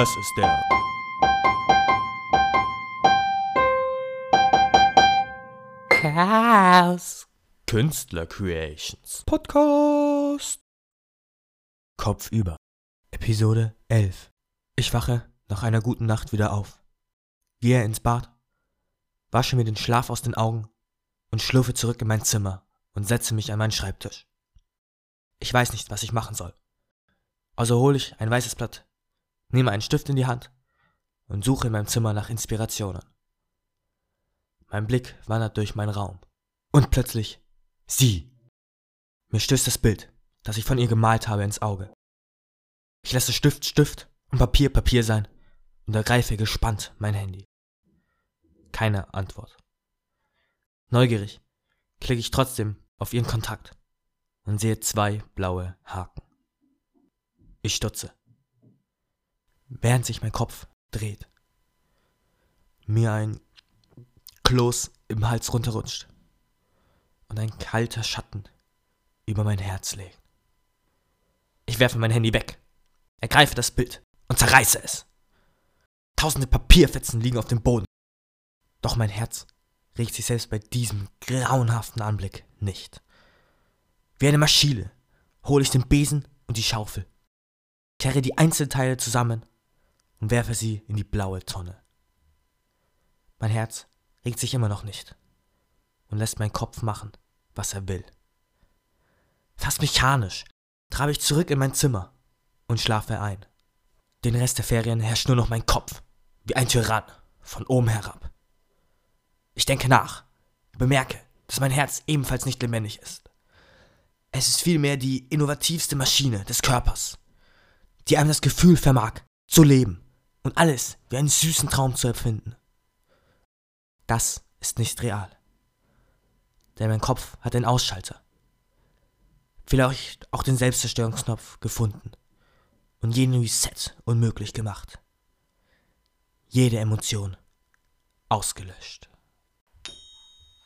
Das ist der Chaos Künstler Creations Podcast. Kopf über. Episode 11. Ich wache nach einer guten Nacht wieder auf. Gehe ins Bad, wasche mir den Schlaf aus den Augen und schlurfe zurück in mein Zimmer und setze mich an meinen Schreibtisch. Ich weiß nicht, was ich machen soll. Also hole ich ein weißes Blatt, nehme einen Stift in die Hand und suche in meinem Zimmer nach Inspirationen. Mein Blick wandert durch meinen Raum. Und plötzlich sie. Mir stößt das Bild, das ich von ihr gemalt habe, ins Auge. Ich lasse Stift Stift und Papier Papier sein und ergreife gespannt mein Handy. Keine Antwort. Neugierig klicke ich trotzdem auf ihren Kontakt und sehe zwei blaue Haken. Ich stutze, während sich mein Kopf dreht. Mir ein Kloß im Hals runterrutscht und ein kalter Schatten über mein Herz legt. Ich werfe mein Handy weg, ergreife das Bild und zerreiße es. Tausende Papierfetzen liegen auf dem Boden. Doch mein Herz regt sich selbst bei diesem grauenhaften Anblick nicht. Wie eine Maschine hole ich den Besen und die Schaufel, kehre die Einzelteile zusammen und werfe sie in die blaue Tonne. Mein Herz regt sich immer noch nicht und lässt meinen Kopf machen, was er will. Fast mechanisch trabe ich zurück in mein Zimmer und schlafe ein. Den Rest der Ferien herrscht nur noch mein Kopf, wie ein Tyrann, von oben herab. Ich denke nach, bemerke, dass mein Herz ebenfalls nicht lebendig ist. Es ist vielmehr die innovativste Maschine des Körpers, die einem das Gefühl vermag, zu leben und alles wie einen süßen Traum zu empfinden. Das ist nicht real. Denn mein Kopf hat einen Ausschalter. Vielleicht auch den Selbstzerstörungsknopf gefunden und jeden Reset unmöglich gemacht. Jede Emotion ausgelöscht.